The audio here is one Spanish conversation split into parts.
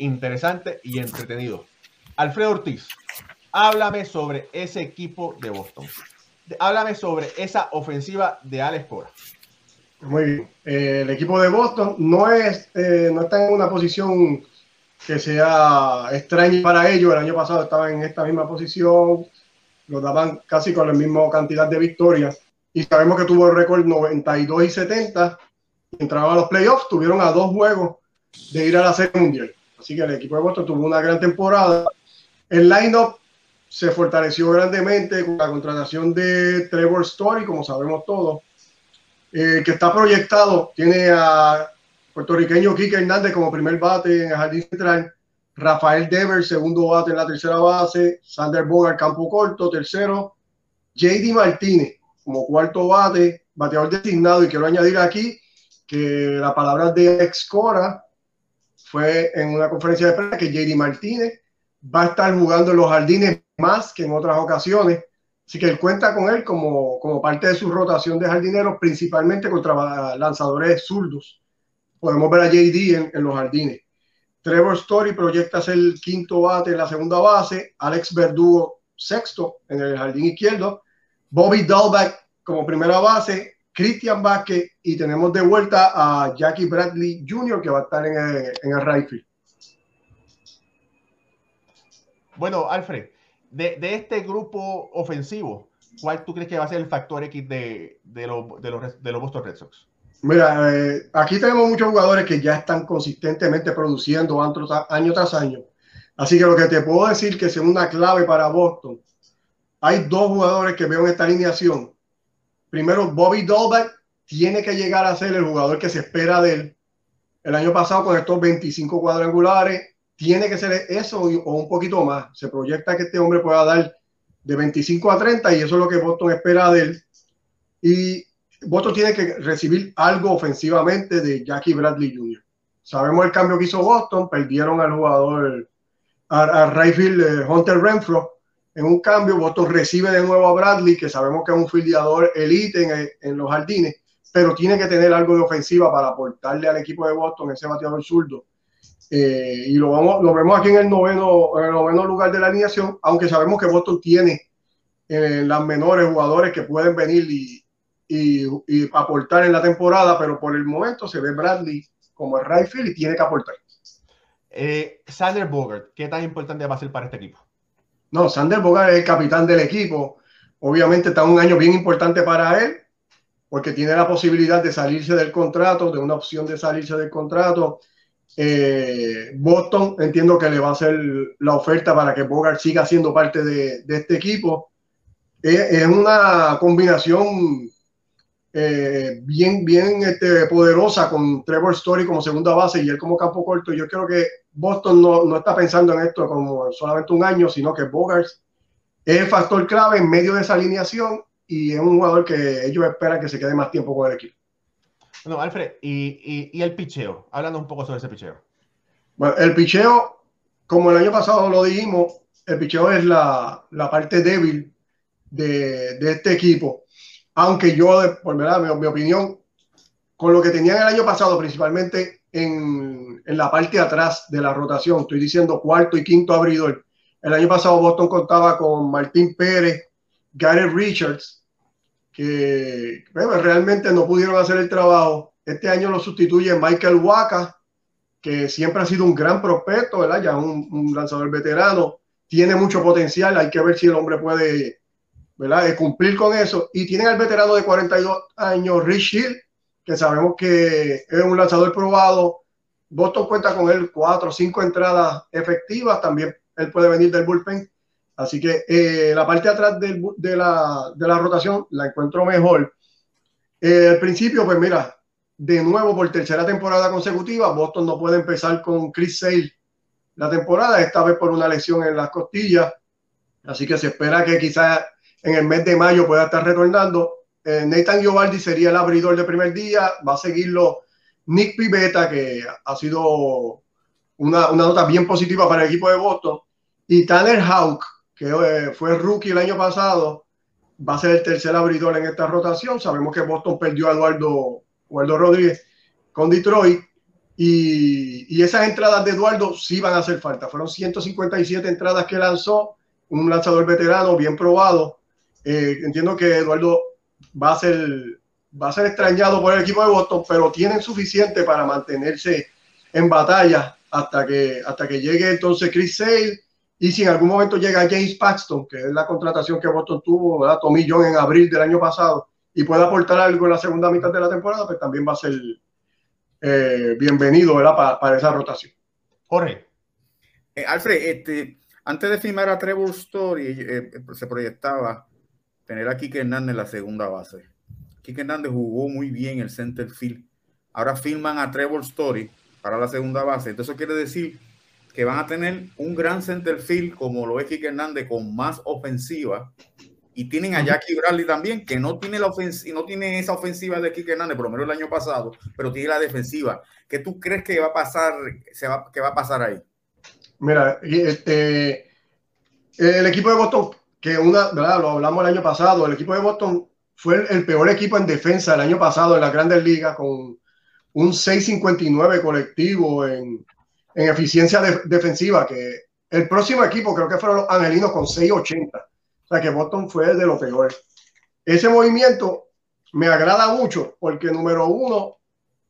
interesante y entretenido. Alfredo Ortiz, háblame sobre ese equipo de Boston. Háblame sobre esa ofensiva de Alex Cora. Muy bien. Eh, el equipo de Boston no, es, eh, no está en una posición que sea extraña para ellos. El año pasado estaban en esta misma posición, lo daban casi con la misma cantidad de victorias. Y sabemos que tuvo el récord 92 y 70. Entraban a los playoffs, tuvieron a dos juegos de ir a la Serie Mundial. Así que el equipo de Boston tuvo una gran temporada. El line-up se fortaleció grandemente con la contratación de Trevor Story, como sabemos todos, eh, que está proyectado. Tiene a puertorriqueño Kike Hernández como primer bate en el jardín central, Rafael Dever, segundo bate en la tercera base, Sander Bogart, campo corto, tercero, JD Martínez como cuarto bate, bateador designado, y quiero añadir aquí que la palabra de ex Cora fue en una conferencia de prensa que JD Martínez va a estar jugando en los jardines más que en otras ocasiones. Así que él cuenta con él como, como parte de su rotación de jardineros, principalmente contra lanzadores zurdos. Podemos ver a JD en, los jardines. Trevor Story proyecta ser el quinto bate en la segunda base, Alex Verdugo sexto en el jardín izquierdo, Bobby Dahlback como primera base, Christian Vázquez y tenemos de vuelta a Jackie Bradley Jr. que va a estar en el, en el field. Bueno, Alfred, de, de, este grupo ofensivo, ¿cuál tú crees que va a ser el factor X de, de, los, de los, de los Boston Red Sox? Mira, eh, aquí tenemos muchos jugadores que ya están consistentemente produciendo año tras año. Así que lo que te puedo decir que es una clave para Boston. Hay dos jugadores que veo en esta alineación primero Bobby Dolbeck tiene que llegar a ser el jugador que se espera de él. El año pasado con estos 25 cuadrangulares, tiene que ser eso o un poquito más. Se proyecta que este hombre pueda dar de 25 a 30 y eso es lo que Boston espera de él. Y Boston tiene que recibir algo ofensivamente de Jackie Bradley Jr. Sabemos el cambio que hizo Boston, perdieron al jugador, a, Rayfield eh, Hunter Renfro, en un cambio, Boston recibe de nuevo a Bradley, que sabemos que es un fildeador elite en, los jardines, pero tiene que tener algo de ofensiva para aportarle al equipo de Boston ese bateador zurdo. Eh, y lo, vamos, lo vemos aquí en el, noveno, en el noveno lugar de la alineación, aunque sabemos que Boston tiene eh, las menores jugadores que pueden venir y, y, aportar en la temporada, pero por el momento se ve Bradley como el right field y tiene que aportar. Eh, Sander Bogart, ¿qué tan importante va a ser para este equipo? No, Sander Bogart es el capitán del equipo. Obviamente está un año bien importante para él, porque tiene la posibilidad de salirse del contrato, de una opción de salirse del contrato. Eh, Boston entiendo que le va a hacer la oferta para que Bogart siga siendo parte de, este equipo. es una combinación eh, bien, bien este, poderosa con Trevor Story como segunda base y él como campo corto. Yo creo que Boston no, no está pensando en esto como solamente un año, sino que Bogart es el factor clave en medio de esa alineación y es un jugador que ellos esperan que se quede más tiempo con el equipo. Bueno, Alfred, y, y, el picheo, hablando un poco sobre ese picheo. Bueno, el picheo, como el año pasado lo dijimos, el picheo es la, la parte débil de, de este equipo aunque yo, por verdad, mi, opinión, con lo que tenían el año pasado, principalmente en, en, la parte de atrás de la rotación, estoy diciendo cuarto y quinto abridor. El año pasado Boston contaba con Martín Pérez, Gary Richards, que realmente no pudieron hacer el trabajo. Este año lo sustituye Michael Waka, que siempre ha sido un gran prospecto, ¿verdad? Ya un lanzador veterano, tiene mucho potencial, hay que ver si el hombre puede ¿verdad? De cumplir con eso. Y tienen al veterano de 42 años, Rich Hill, que sabemos que es un lanzador probado. Boston cuenta con él cuatro o cinco entradas efectivas. También él puede venir del bullpen. Así que eh, la parte de atrás del, de, la, de, la, rotación la encuentro mejor. Eh, al principio, pues mira, de nuevo por tercera temporada consecutiva, Boston no puede empezar con Chris Sale la temporada, esta vez por una lesión en las costillas. Así que se espera que quizás en el mes de mayo pueda estar retornando. Eh, Nathan Giovaldi sería el abridor de primer día, va a seguirlo Nick Pivetta, que ha sido una, una, nota bien positiva para el equipo de Boston, y Tanner Houck, que eh, fue rookie el año pasado, va a ser el tercer abridor en esta rotación. Sabemos que Boston perdió a Eduardo, Eduardo Rodríguez con Detroit. Y, y, esas entradas de Eduardo sí van a hacer falta. Fueron 157 entradas que lanzó, un lanzador veterano bien probado. Eh, entiendo que Eduardo va a ser va a ser extrañado por el equipo de Boston, pero tienen suficiente para mantenerse en batalla hasta que, hasta que llegue entonces Chris Sale y si en algún momento llega James Paxton, que es la contratación que Boston tuvo, ¿verdad? Tommy John en abril del año pasado, y puede aportar algo en la segunda mitad de la temporada, pues también va a ser eh, bienvenido ¿verdad? Para, para, esa rotación. Jorge. Eh, Alfred, este, antes de firmar a Trevor Story, eh, se proyectaba tener a Kike Hernández en la segunda base. Kike Hernández jugó muy bien el center field. Ahora firman a Trevor Story para la segunda base. Entonces, eso quiere decir que van a tener un gran center field como lo es Kike Hernández con más ofensiva. Y tienen a Jackie Bradley también, que no tiene, la ofensiva, no tiene esa ofensiva de Kike Hernández, por lo menos el año pasado, pero tiene la defensiva. ¿Qué tú crees que va a pasar, se va, que va a pasar ahí? Mira, este, el equipo de Boston, que una, ¿verdad? Lo hablamos el año pasado, el equipo de Boston fue el, peor equipo en defensa el año pasado en las grandes ligas con un 6.59 colectivo en, en eficiencia defensiva, que el próximo equipo creo que fueron los angelinos con 6.80. O sea que Boston fue de lo peor. Ese movimiento me agrada mucho porque número uno,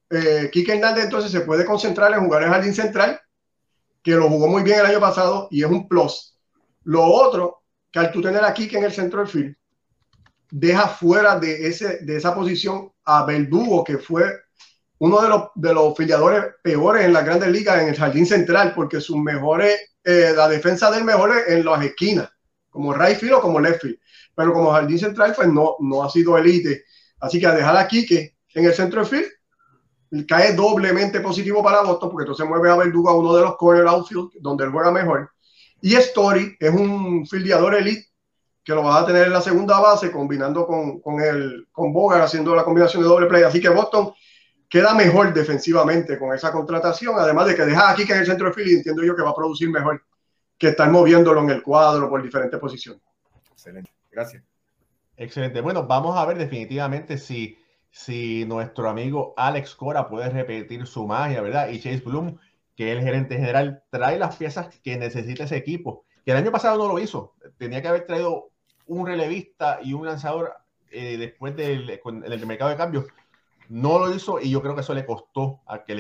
eh, Kike Hernández entonces se puede concentrar en jugar en jardín central, que lo jugó muy bien el año pasado y es un plus. Lo otro, que al tener a Kike en el centro del field, deja fuera de, ese, de esa posición a Verdugo, que fue uno de los, de los filiadores peores en las grandes ligas en el jardín central, porque sus mejores, eh, la defensa del mejor es en las esquinas, como right field o como left field. Pero como jardín central, pues no, no ha sido elite. Así que a dejar aquí que en el centro de field cae doblemente positivo para Boston, porque entonces mueve a Verdugo a uno de los corner outfield, donde él juega mejor. Y Story es un filiador elite que lo vas a tener en la segunda base, combinando con, con, el, con Bogart, haciendo la combinación de doble play. Así que Boston queda mejor defensivamente con esa contratación, además de que deja aquí que en el centro de field, entiendo yo que va a producir mejor que estar moviéndolo en el cuadro por diferentes posiciones. Excelente, gracias. Excelente. Bueno, vamos a ver definitivamente si, si nuestro amigo Alex Cora puede repetir su magia, ¿verdad? Y Chase Bloom, que el gerente general, trae las piezas que necesita ese equipo, que el año pasado no lo hizo. Tenía que haber traído un relevista y un lanzador eh, después del en el mercado de cambio. No lo hizo y yo creo que eso le costó a que